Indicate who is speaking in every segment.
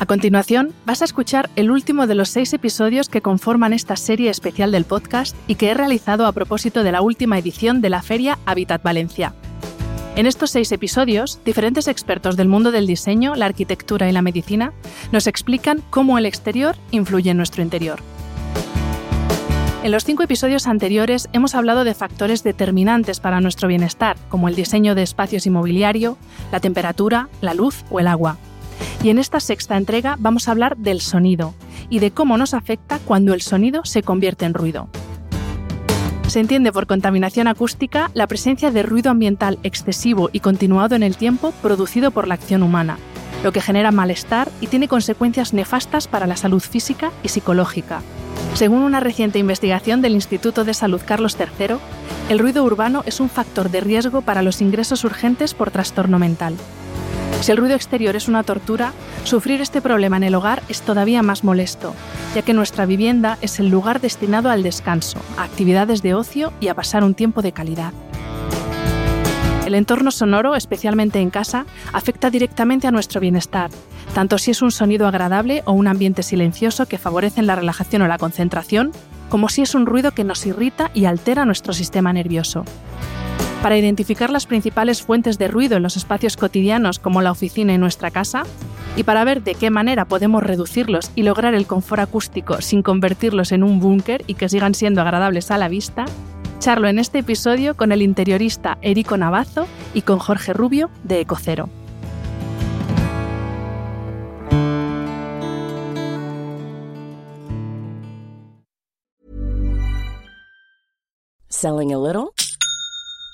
Speaker 1: A continuación, vas a escuchar el último de los seis episodios que conforman esta serie especial del podcast y que he realizado a propósito de la última edición de la Feria Habitat Valencia. En estos seis episodios, diferentes expertos del mundo del diseño, la arquitectura y la medicina nos explican cómo el exterior influye en nuestro interior. En los cinco episodios anteriores hemos hablado de factores determinantes para nuestro bienestar, como el diseño de espacios inmobiliario, la temperatura, la luz o el agua. Y en esta sexta entrega vamos a hablar del sonido y de cómo nos afecta cuando el sonido se convierte en ruido. Se entiende por contaminación acústica la presencia de ruido ambiental excesivo y continuado en el tiempo producido por la acción humana, lo que genera malestar y tiene consecuencias nefastas para la salud física y psicológica. Según una reciente investigación del Instituto de Salud Carlos III, el ruido urbano es un factor de riesgo para los ingresos urgentes por trastorno mental. Si el ruido exterior es una tortura, sufrir este problema en el hogar es todavía más molesto, ya que nuestra vivienda es el lugar destinado al descanso, a actividades de ocio y a pasar un tiempo de calidad. El entorno sonoro, especialmente en casa, afecta directamente a nuestro bienestar, tanto si es un sonido agradable o un ambiente silencioso que favorecen la relajación o la concentración, como si es un ruido que nos irrita y altera nuestro sistema nervioso. Para identificar las principales fuentes de ruido en los espacios cotidianos como la oficina y nuestra casa, y para ver de qué manera podemos reducirlos y lograr el confort acústico sin convertirlos en un búnker y que sigan siendo agradables a la vista, charlo en este episodio con el interiorista Erico Navazo y con Jorge Rubio de Ecocero.
Speaker 2: Selling a little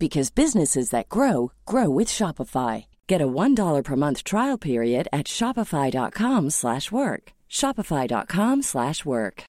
Speaker 2: because businesses that grow grow with Shopify. Get a $1 per month trial period at Shopify.com slash work. Shopify.com slash work.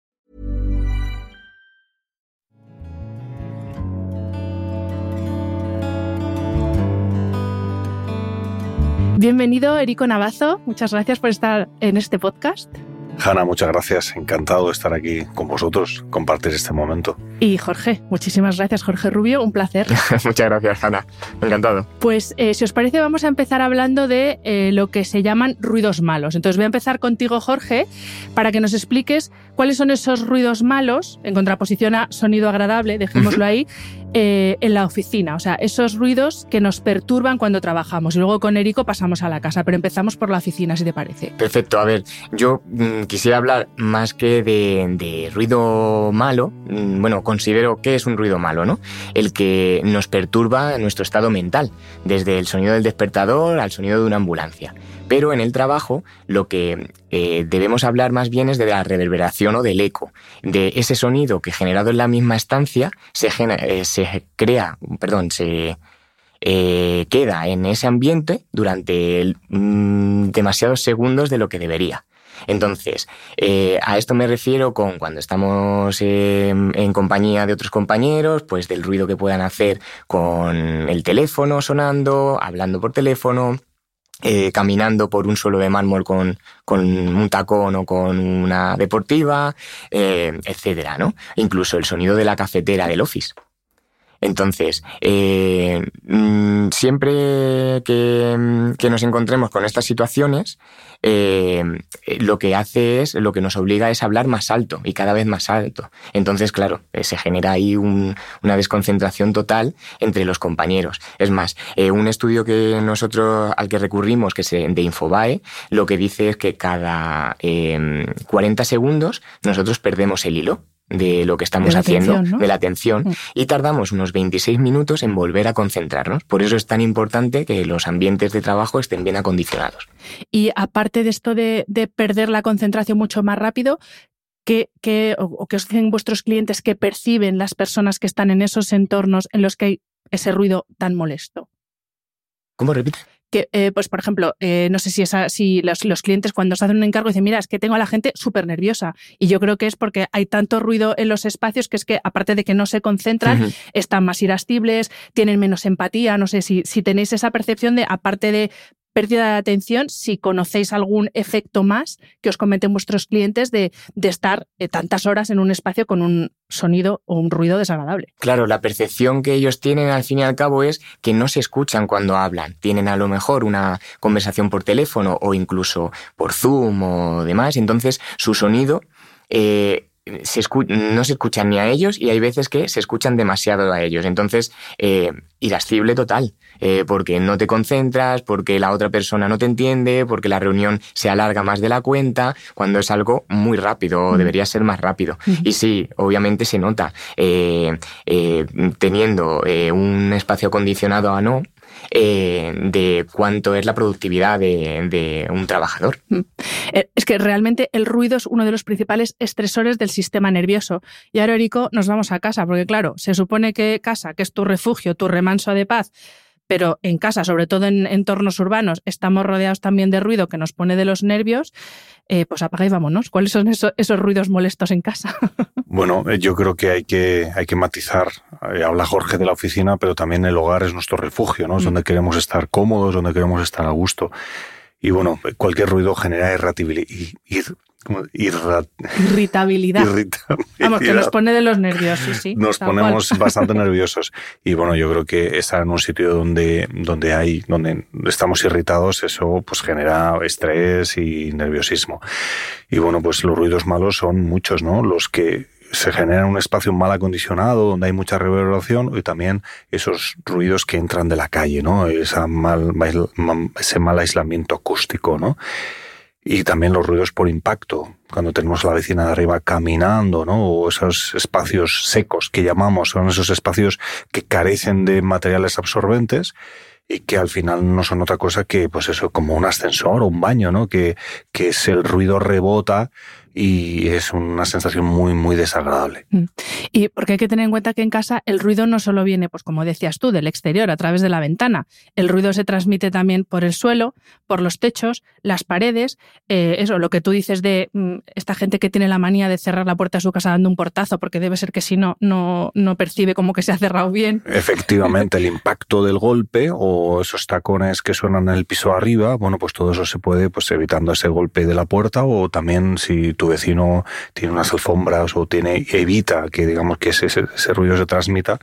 Speaker 1: Bienvenido, Erico Navazo. Muchas gracias por estar en este podcast.
Speaker 3: Hanna, muchas gracias. Encantado de estar aquí con vosotros, compartir este momento.
Speaker 1: Y Jorge, muchísimas gracias, Jorge Rubio. Un placer.
Speaker 4: muchas gracias, Hanna. Encantado.
Speaker 1: Pues eh, si os parece, vamos a empezar hablando de eh, lo que se llaman ruidos malos. Entonces voy a empezar contigo, Jorge, para que nos expliques cuáles son esos ruidos malos, en contraposición a sonido agradable, dejémoslo ahí, eh, en la oficina. O sea, esos ruidos que nos perturban cuando trabajamos. Y luego con Erico pasamos a la casa, pero empezamos por la oficina, si te parece.
Speaker 4: Perfecto. A ver, yo mm, quisiera hablar más que de, ruido malo. Mm, bueno, considero que es un ruido malo, ¿no? El que nos perturba nuestro estado mental, desde el sonido del despertador al sonido de una ambulancia. Pero en el trabajo lo que eh, debemos hablar más bien es de la reverberación o del eco, de ese sonido que generado en la misma estancia se, eh, crea, perdón, se eh, queda en ese ambiente durante mm, demasiados segundos de lo que debería. Entonces, a esto me refiero con cuando estamos en compañía de otros compañeros, pues del ruido que puedan hacer con el teléfono sonando, hablando por teléfono, eh, caminando por un suelo de mármol con, con, un tacón o con una deportiva, eh, etcétera, ¿no? Incluso el sonido de la cafetera del office. Entonces, eh, mm, siempre que, que, nos encontremos con estas situaciones, eh, lo que hace es, lo que nos obliga es hablar más alto y cada vez más alto. Entonces, claro, eh, se genera ahí una desconcentración total entre los compañeros. Es más, un estudio que nosotros al que recurrimos, que es de Infobae, lo que dice es que cada 40 segundos nosotros perdemos el hilo de lo que estamos haciendo, de la atención, mm. y tardamos unos 26 minutos en volver a concentrarnos. Por eso es tan importante que los ambientes de trabajo estén bien acondicionados.
Speaker 1: Y aparte de esto de, perder la concentración mucho más rápido, ¿qué, o, qué os dicen vuestros clientes que perciben las personas que están en esos entornos en los que hay ese ruido tan molesto?
Speaker 4: ¿Cómo repite?
Speaker 1: Que, eh, pues por ejemplo, eh, no sé si, esa, si los, clientes cuando se hacen un encargo dicen, mira, es que tengo a la gente súper nerviosa. Y yo creo que es porque hay tanto ruido en los espacios que es que, aparte de que no se concentran, están más irascibles, tienen menos empatía. No sé si, si tenéis esa percepción de, aparte de pérdida de atención si conocéis algún efecto más que os comenten vuestros clientes de, estar eh, tantas horas en un espacio con un sonido o un ruido desagradable.
Speaker 4: Claro, la percepción que ellos tienen al fin y al cabo es que no se escuchan cuando hablan. Tienen a lo mejor una conversación por teléfono o incluso por Zoom o demás, entonces su sonido... Eh, no se escuchan ni a ellos y hay veces que se escuchan demasiado a ellos. Entonces, eh, irascible total, eh, porque no te concentras, porque la otra persona no te entiende, porque la reunión se alarga más de la cuenta, cuando es algo muy rápido, debería ser más rápido. Y sí, obviamente se nota. Eh, eh, teniendo un espacio acondicionado a no, eh, de cuánto es la productividad de, un trabajador. Mm.
Speaker 1: Eh, es que realmente el ruido es uno de los principales estresores del sistema nervioso. Y ahora, Erico, nos vamos a casa, porque claro, se supone que casa, que es tu refugio, tu remanso de paz, pero en casa, sobre todo en entornos urbanos, estamos rodeados también de ruido que nos pone de los nervios, eh, pues apaga y vámonos. ¿Cuáles son esos, ruidos molestos en casa?
Speaker 3: bueno, eh, yo creo que hay que, hay que matizar. Eh, habla Jorge de la oficina, pero también el hogar es nuestro refugio, ¿no? Es mm. donde queremos estar cómodos, donde queremos estar a gusto. Y bueno, cualquier ruido genera irritabilidad,
Speaker 1: irritabilidad. Vamos, que nos pone de los nervios, sí, sí.
Speaker 3: Nos ponemos bastante nerviosos. Y bueno, yo creo que estar en un sitio donde, donde hay, donde estamos irritados, eso pues genera estrés y nerviosismo. Y bueno, pues los ruidos malos son muchos, ¿no? Los que se genera un espacio mal acondicionado, donde hay mucha reverberación, y también esos ruidos que entran de la calle, ¿no? Esa mal, ese mal aislamiento acústico, ¿no? Y también los ruidos por impacto, cuando tenemos a la vecina de arriba caminando, ¿no? O esos espacios secos que llamamos, son esos espacios que carecen de materiales absorbentes y que al final no son otra cosa que, pues eso, como un ascensor o un baño, ¿no? Que, que es el ruido rebota y es una sensación muy, muy desagradable. Mm.
Speaker 1: Y porque hay que tener en cuenta que en casa el ruido no solo viene, pues como decías tú, del exterior, a través de la ventana. El ruido se transmite también por el suelo, por los techos, las paredes. Eh, eso, lo que tú dices de mm, esta gente que tiene la manía de cerrar la puerta de su casa dando un portazo, porque debe ser que si no, no, no percibe como que se ha cerrado bien.
Speaker 3: Efectivamente, el impacto del golpe o esos tacones que suenan en el piso arriba, bueno, pues todo eso se puede, pues evitando ese golpe de la puerta o también si tu vecino tiene unas alfombras o tiene evita que digamos que ese, ruido se transmita,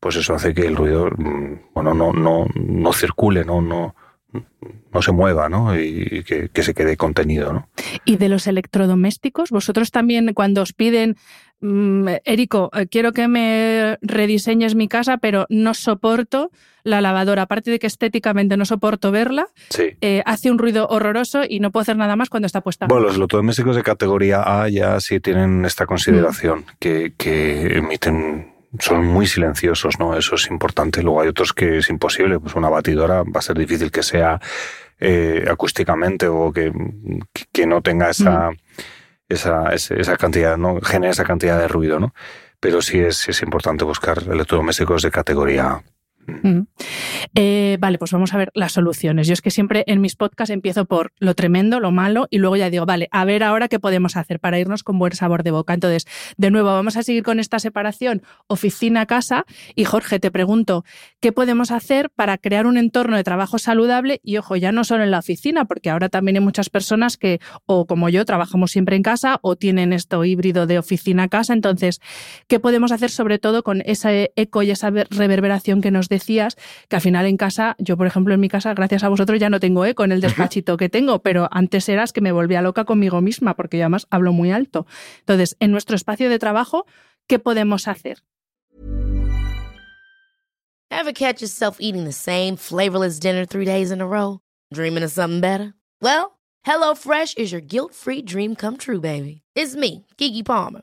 Speaker 3: pues eso hace que el ruido mm, bueno no no no circule, no no no se mueva, ¿no? Y que, que, se quede contenido, ¿no?
Speaker 1: Y de los electrodomésticos, vosotros también cuando os piden, mm, Érico, eh, quiero que me rediseñes mi casa, pero no soporto la lavadora, aparte de que estéticamente no soporto verla, eh, hace un ruido horroroso y no puedo hacer nada más cuando está puesta.
Speaker 3: Bueno, los electrodomésticos de categoría A ya sí tienen esta consideración, mm. que, que emiten son muy silenciosos, ¿no? Eso es importante. Luego hay otros que es imposible. Pues una batidora va a ser difícil que sea eh, acústicamente o que, que no tenga esa, mm. Esa, esa, cantidad, no genere esa cantidad de ruido, ¿no? Pero sí es, es importante buscar electrodomésticos de categoría
Speaker 1: eh, vale, pues vamos a ver las soluciones. Yo es que siempre en mis podcasts empiezo por lo tremendo, lo malo, y luego ya digo, vale, a ver ahora qué podemos hacer para irnos con buen sabor de boca. Entonces, de nuevo, vamos a seguir con esta separación oficina-casa. Y Jorge, te pregunto, ¿qué podemos hacer para crear un entorno de trabajo saludable? Y ojo, ya no solo en la oficina, porque ahora también hay muchas personas que, o como yo, trabajamos siempre en casa o tienen esto híbrido de oficina-casa. Entonces, ¿qué podemos hacer sobre todo con ese eco y esa reverberación que nos decías, que al final en casa, yo por ejemplo en mi casa, gracias a vosotros ya no tengo eco en el despachito que tengo, pero antes eras que me volvía loca conmigo misma, porque yo además hablo muy alto. Entonces, en nuestro espacio de trabajo, ¿qué podemos hacer?
Speaker 5: Ever catch yourself eating the same flavorless dinner three days in a row? Dreaming of something better? Well, HelloFresh is your guilt-free dream come true, baby. It's me, Kiki Palmer.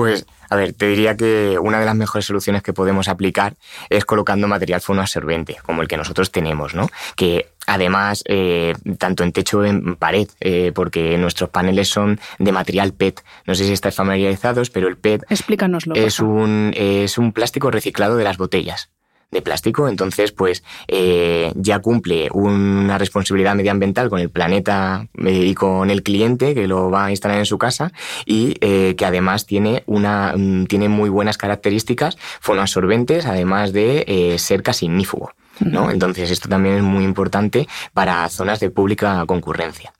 Speaker 4: Pues, a ver, te diría que una de las mejores soluciones que podemos aplicar es colocando material fonoabsorbente, como el que nosotros tenemos, ¿no? Que además, eh, tanto en techo como en pared, eh, porque nuestros paneles son de material PET. No sé si estáis familiarizados, pero el PET
Speaker 1: Explícanoslo.
Speaker 4: es un, es un plástico reciclado de las botellas de plástico, entonces pues eh, ya cumple una responsabilidad medioambiental con el planeta y con el cliente que lo va a instalar en su casa y eh, que además tiene una mm, tiene muy buenas características fonoabsorbentes, además de eh, ser casi ignífugo. ¿no? Entonces esto también es muy importante para zonas de pública concurrencia.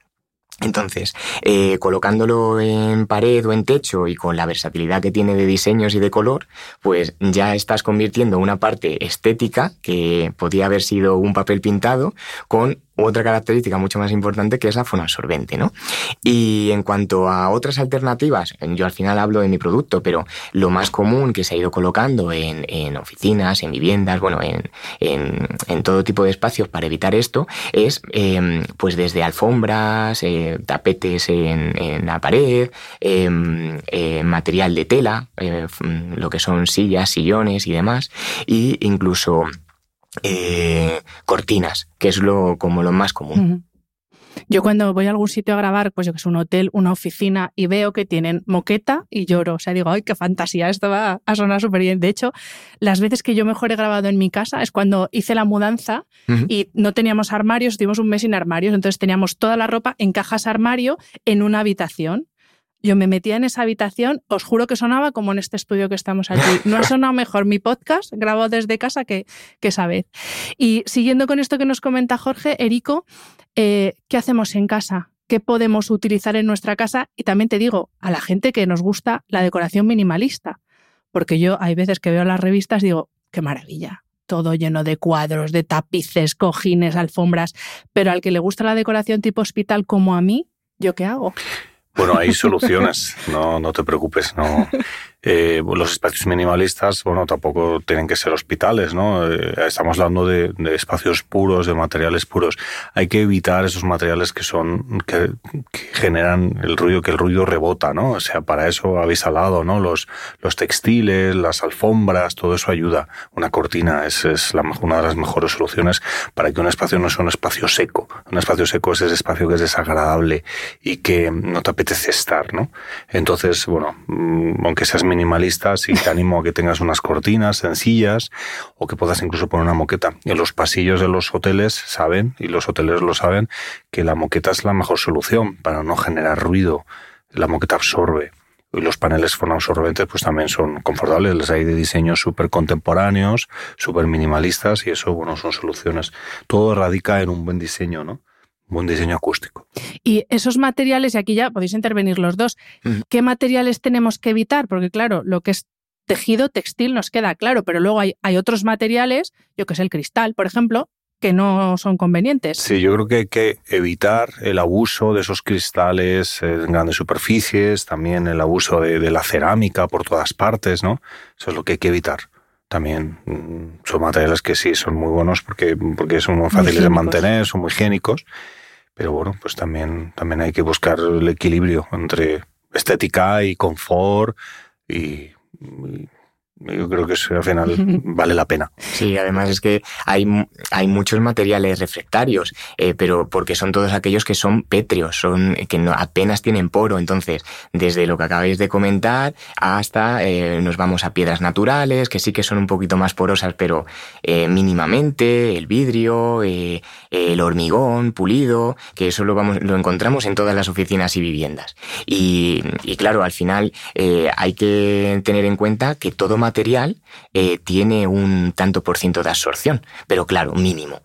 Speaker 4: Entonces, eh, colocándolo en pared o en techo y con la versatilidad que tiene de diseños y de color, pues ya estás convirtiendo una parte estética que podía haber sido un papel pintado con otra característica mucho más importante que es la fonoabsorbente, ¿no? Y en cuanto a otras alternativas, yo al final hablo de mi producto, pero lo más común que se ha ido colocando en, oficinas, en viviendas, bueno, en, todo tipo de espacios para evitar esto, es eh, pues desde alfombras, eh, tapetes en, la pared, eh, material de tela, eh, lo que son sillas, sillones y demás, y incluso eh, cortinas, que es lo como lo más común. Uh -huh.
Speaker 1: Yo cuando voy a algún sitio a grabar, pues yo que es un hotel, una oficina, y veo que tienen moqueta y lloro. O sea, digo, ¡ay, qué fantasía! Esto va a sonar súper bien. De hecho, las veces que yo mejor he grabado en mi casa es cuando hice la mudanza uh -huh. y no teníamos armarios, tuvimos un mes sin armarios, entonces teníamos toda la ropa en cajas armario en una habitación. Yo me metía en esa habitación, os juro que sonaba como en este estudio que estamos aquí. No ha sonado mejor mi podcast, grabo desde casa, que, que esa vez. Y siguiendo con esto que nos comenta Jorge, Erico, eh, ¿qué hacemos en casa? ¿Qué podemos utilizar en nuestra casa? Y también te digo, a la gente que nos gusta la decoración minimalista. Porque yo hay veces que veo las revistas digo, qué maravilla, todo lleno de cuadros, de tapices, cojines, alfombras, pero al que le gusta la decoración tipo hospital como a mí, ¿yo qué hago?
Speaker 3: Bueno, hay soluciones, no, no te preocupes. No. Eh, los espacios minimalistas, bueno, tampoco tienen que ser hospitales, ¿no? Eh, estamos hablando de, espacios puros, de materiales puros. Hay que evitar esos materiales que son, que, que, generan el ruido, que el ruido rebota, ¿no? O sea, para eso habéis hablado, ¿no? Los, los textiles, las alfombras, todo eso ayuda. Una cortina es, es la, una de las mejores soluciones para que un espacio no sea un espacio seco. Un espacio seco es ese espacio que es desagradable y que no te apetece estar, ¿no? Entonces, bueno, aunque seas minimalistas y te animo a que tengas unas cortinas sencillas o que puedas incluso poner una moqueta. En los pasillos de los hoteles saben, y los hoteleros lo saben, que la moqueta es la mejor solución para no generar ruido. La moqueta absorbe. Y los paneles fonoabsorbentes pues también son confortables, les hay de diseños súper contemporáneos, súper minimalistas y eso, bueno, son soluciones. Todo radica en un buen diseño, ¿no? Buen diseño acústico.
Speaker 1: Y esos materiales, y aquí ya podéis intervenir los dos, mm. ¿qué materiales tenemos que evitar? Porque claro, lo que es tejido textil nos queda claro, pero luego hay, hay otros materiales, yo que sé, el cristal, por ejemplo, que no son convenientes.
Speaker 3: Sí, yo creo que hay que evitar el abuso de esos cristales en grandes superficies, también el abuso de, de la cerámica por todas partes, ¿no? Eso es lo que hay que evitar también son materiales que sí son muy buenos porque, porque son muy fáciles muy de mantener, son muy higiénicos, pero bueno, pues también, también hay que buscar el equilibrio entre estética y confort y, y yo creo que eso al final vale la pena.
Speaker 4: Sí, además es que hay, hay muchos materiales refractarios, eh, pero porque son todos aquellos que son pétreos, son que no, apenas tienen poro. Entonces, desde lo que acabáis de comentar hasta eh, nos vamos a piedras naturales, que sí que son un poquito más porosas, pero eh, mínimamente, el vidrio, el hormigón pulido, que eso lo, vamos, lo encontramos en todas las oficinas y viviendas. Y, y claro, al final hay que tener en cuenta que todo material eh, tiene un tanto por ciento de absorción, pero claro, mínimo.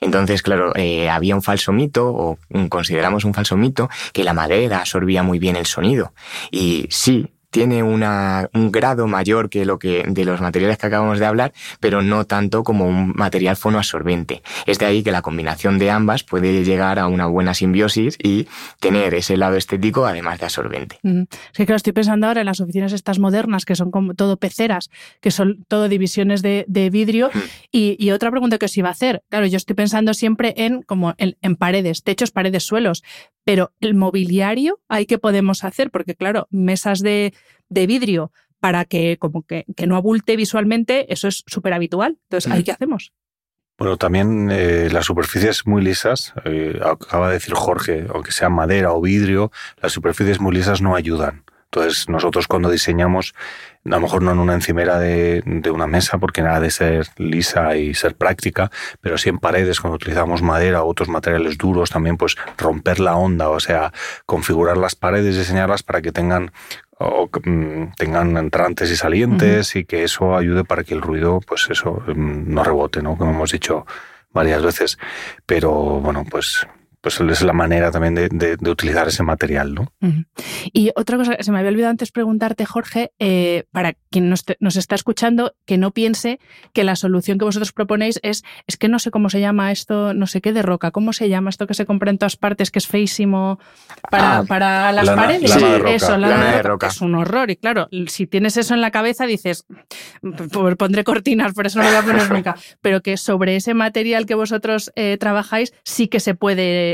Speaker 4: Entonces, claro, eh, había un falso mito, o consideramos un falso mito, que la madera absorbía muy bien el sonido. Y sí, tiene una, un grado mayor que lo que de los materiales que acabamos de hablar, pero no tanto como un material fonoabsorbente. Es de ahí que la combinación de ambas puede llegar a una buena simbiosis y tener ese lado estético además de absorbente.
Speaker 1: Mm. Sí, que estoy pensando ahora en las oficinas estas modernas que son como todo peceras, que son todo divisiones de, vidrio. Mm. Y, otra pregunta que os iba a hacer, claro, yo estoy pensando siempre en como en paredes, techos, paredes, suelos, pero el mobiliario, ¿hay qué podemos hacer? Porque claro, mesas de, vidrio para que como que, no abulte visualmente, eso es súper habitual. Entonces, ¿ahí qué hacemos?
Speaker 3: Bueno, también eh, las superficies muy lisas, eh, acaba de decir Jorge, aunque sea madera o vidrio, las superficies muy lisas no ayudan. Entonces, nosotros cuando diseñamos, a lo mejor no en una encimera de, de, una mesa, porque nada de ser lisa y ser práctica, pero sí en paredes, cuando utilizamos madera o otros materiales duros, también pues romper la onda, o sea, configurar las paredes, diseñarlas para que tengan o mm, tengan entrantes y salientes y que eso ayude para que el ruido, pues eso, mm, no rebote, ¿no? Como hemos dicho varias veces. Pero bueno, pues pues es la manera también de, utilizar ese material, ¿no?
Speaker 1: Y otra cosa que se me había olvidado antes preguntarte, Jorge, eh, para quien nos, está escuchando, que no piense que la solución que vosotros proponéis es, es que no sé cómo se llama esto, no sé qué de roca, ¿cómo se llama esto que se compra en todas partes, que es feísimo para, ah, para las paredes?
Speaker 3: eso,
Speaker 1: lana, de, roca. Es un horror. Y claro, si tienes eso en la cabeza, dices, pondré cortinas, por eso no lo voy a poner nunca. Pero que sobre ese material que vosotros eh, trabajáis, sí que se puede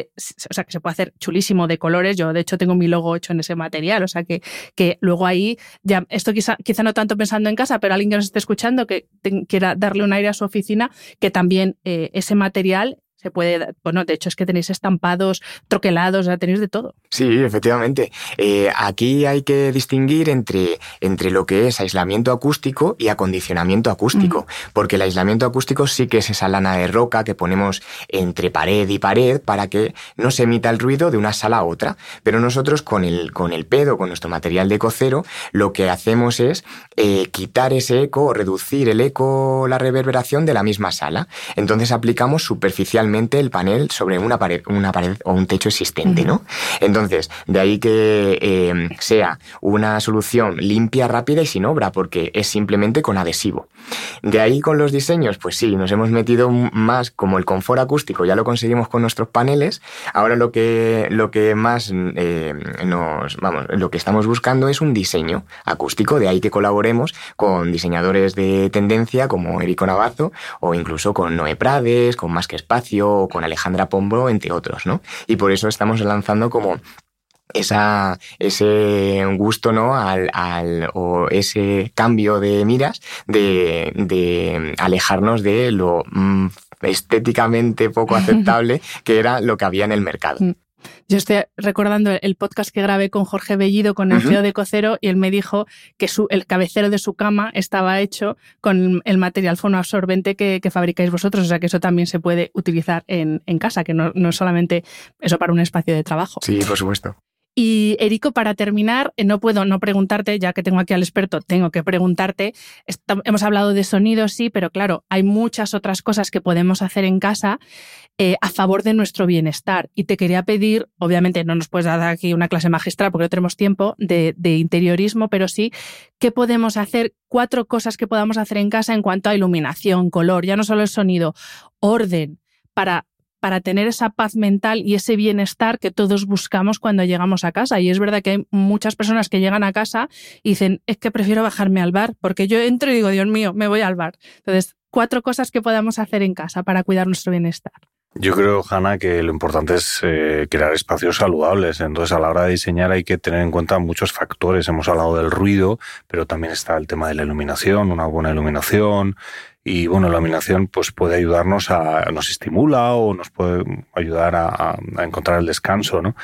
Speaker 1: o sea, que se puede hacer chulísimo de colores. Yo, de hecho, tengo mi logo hecho en ese material. O sea, que, que luego ahí, ya, esto quizá, quizá no tanto pensando en casa, pero alguien que nos esté escuchando que quiera darle un aire a su oficina, que también eh, ese material se puede, bueno, de hecho es que tenéis estampados, troquelados, tenéis de todo.
Speaker 4: Sí, efectivamente. Eh, aquí hay que distinguir entre, entre lo que es aislamiento acústico y acondicionamiento acústico, porque el aislamiento acústico sí que es esa lana de roca que ponemos entre pared y pared para que no se emita el ruido de una sala a otra. Pero nosotros con el, con el pedo, con nuestro material de cocero, lo que hacemos es eh, quitar ese eco o reducir el eco, la reverberación de la misma sala. Entonces aplicamos superficialmente el panel sobre una pared, una pared o un techo existente, ¿no? Entonces, de ahí que eh, sea una solución limpia, rápida y sin obra, porque es simplemente con adhesivo. De ahí con los diseños, pues sí, nos hemos metido más como el confort acústico, ya lo conseguimos con nuestros paneles. Ahora lo que, lo que más eh, nos, vamos, lo que estamos buscando es un diseño acústico, de ahí que colaboremos con diseñadores de tendencia como Erico Navazo o incluso con Noé Prades, con Más que Espacio, o con Alejandra Pombo, entre otros, ¿no? Y por eso estamos lanzando como esa, ese gusto, ¿no? Al, al, o ese cambio de miras de, de alejarnos de lo mm, estéticamente poco aceptable que era lo que había en el mercado.
Speaker 1: Yo estoy recordando el podcast que grabé con Jorge Bellido, con el CEO de Cocero, y él me dijo que su, el cabecero de su cama estaba hecho con el material fonoabsorbente que, que fabricáis vosotros. O sea que eso también se puede utilizar en, en casa, que no, no es solamente eso para un espacio de trabajo.
Speaker 4: Sí, por supuesto.
Speaker 1: Y Erico, para terminar, eh, no puedo no preguntarte, ya que tengo aquí al experto, tengo que preguntarte. hemos hablado de sonido, sí, pero claro, hay muchas otras cosas que podemos hacer en casa eh, a favor de nuestro bienestar. Y te quería pedir, obviamente no nos puedes dar aquí una clase magistral porque no tenemos tiempo de, de interiorismo, pero sí, ¿qué podemos hacer? Cuatro cosas que podamos hacer en casa en cuanto a iluminación, color, ya no solo el sonido, orden, para para tener esa paz mental y ese bienestar que todos buscamos cuando llegamos a casa. Y es verdad que hay muchas personas que llegan a casa y dicen, es que prefiero bajarme al bar, porque yo entro y digo, Dios mío, me voy al bar. Entonces, cuatro cosas que podamos hacer en casa para cuidar nuestro bienestar.
Speaker 3: Yo creo, Hanna, que lo importante es eh, crear espacios saludables. Entonces, a la hora de diseñar hay que tener en cuenta muchos factores. Hemos hablado del ruido, pero también está el tema de la iluminación, una buena iluminación, y bueno, la iluminación pues puede ayudarnos a, nos estimula o nos puede ayudar a, encontrar el descanso, ¿no?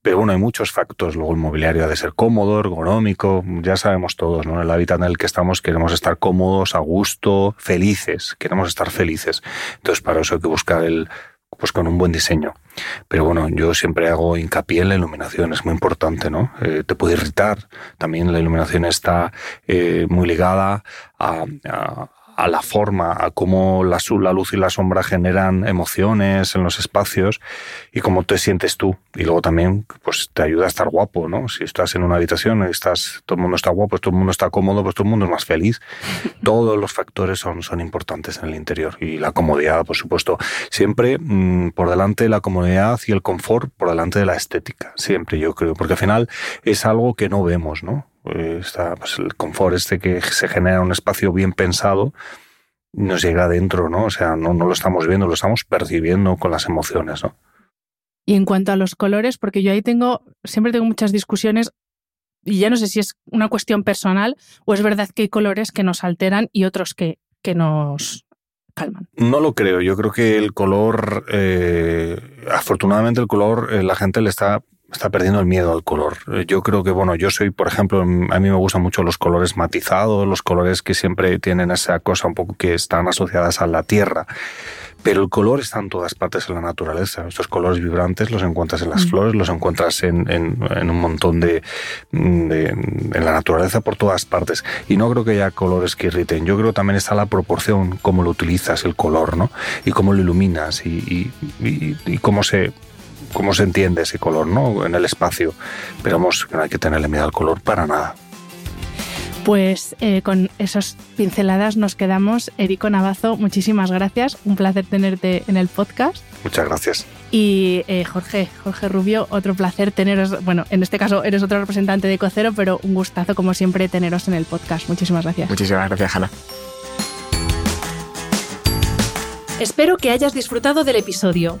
Speaker 3: Pero bueno, hay muchos factores. Luego el mobiliario ha de ser cómodo, ergonómico, ya sabemos todos, ¿no? El hábitat en el que estamos queremos estar cómodos, a gusto, felices, queremos estar felices. Entonces para eso hay que buscar el, pues con un buen diseño. Pero bueno, yo siempre hago hincapié en la iluminación, es muy importante, ¿no? Eh, te puede irritar. También la iluminación está eh, muy ligada a, a, la forma, a cómo la, la luz y la sombra generan emociones en los espacios y cómo te sientes tú. Y luego también pues te ayuda a estar guapo, ¿no? Si estás en una habitación y estás, todo el mundo está guapo, todo el mundo está cómodo, pues todo el mundo es más feliz. Todos los factores son, son importantes en el interior. Y la comodidad, por supuesto, siempre mm, por delante de la comodidad y el confort, por delante de la estética. Siempre, yo creo. Porque al final es algo que no vemos, ¿no? Eh, está pues, el confort este que se genera un espacio bien pensado nos llega adentro, ¿no? O sea, no, no lo estamos viendo, lo estamos percibiendo con las emociones, ¿no?
Speaker 1: Y en cuanto a los colores, porque yo ahí tengo, siempre tengo muchas discusiones y ya no sé si es una cuestión personal o es verdad que hay colores que nos alteran y otros que, que nos calman.
Speaker 3: No lo creo, yo creo que el color, eh, afortunadamente el color, eh, la gente le está está perdiendo el miedo al color. Yo creo que, bueno, yo soy, por ejemplo, a mí me gustan mucho los colores matizados, los colores que siempre tienen esa cosa un poco que están asociadas a la tierra. Pero el color está en todas partes en la naturaleza. Estos colores vibrantes los encuentras en las mm. flores, los encuentras en, en, un montón de, de, en la naturaleza por todas partes. Y no creo que haya colores que irriten. Yo creo que también está la proporción, cómo lo utilizas, el color, ¿no? Y cómo lo iluminas y, y, y cómo se cómo se entiende ese color ¿no? en el espacio. Pero vamos, no hay que tenerle miedo al color para nada.
Speaker 1: Pues eh, con esas pinceladas nos quedamos. Erico Navazo, muchísimas gracias. Un placer tenerte en el podcast.
Speaker 3: Muchas gracias.
Speaker 1: Y eh, Jorge, Jorge Rubio, otro placer teneros. Bueno, en este caso eres otro representante de Cocero, pero un gustazo, como siempre, teneros en el podcast. Muchísimas gracias.
Speaker 4: Muchísimas gracias, Hanna.
Speaker 1: Espero que hayas disfrutado del episodio.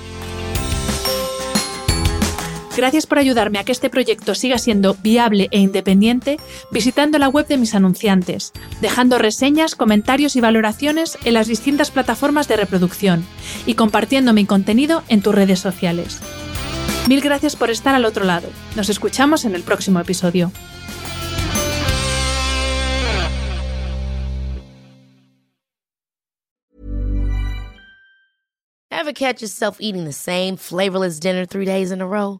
Speaker 1: Gracias por ayudarme a que este proyecto siga siendo viable e independiente visitando la web de mis anunciantes, dejando reseñas, comentarios y valoraciones en las distintas plataformas de reproducción y compartiendo mi contenido en tus redes sociales. Mil gracias por estar al otro lado. Nos escuchamos en el próximo episodio.
Speaker 5: Ever catch yourself eating the same flavorless dinner three days in a row?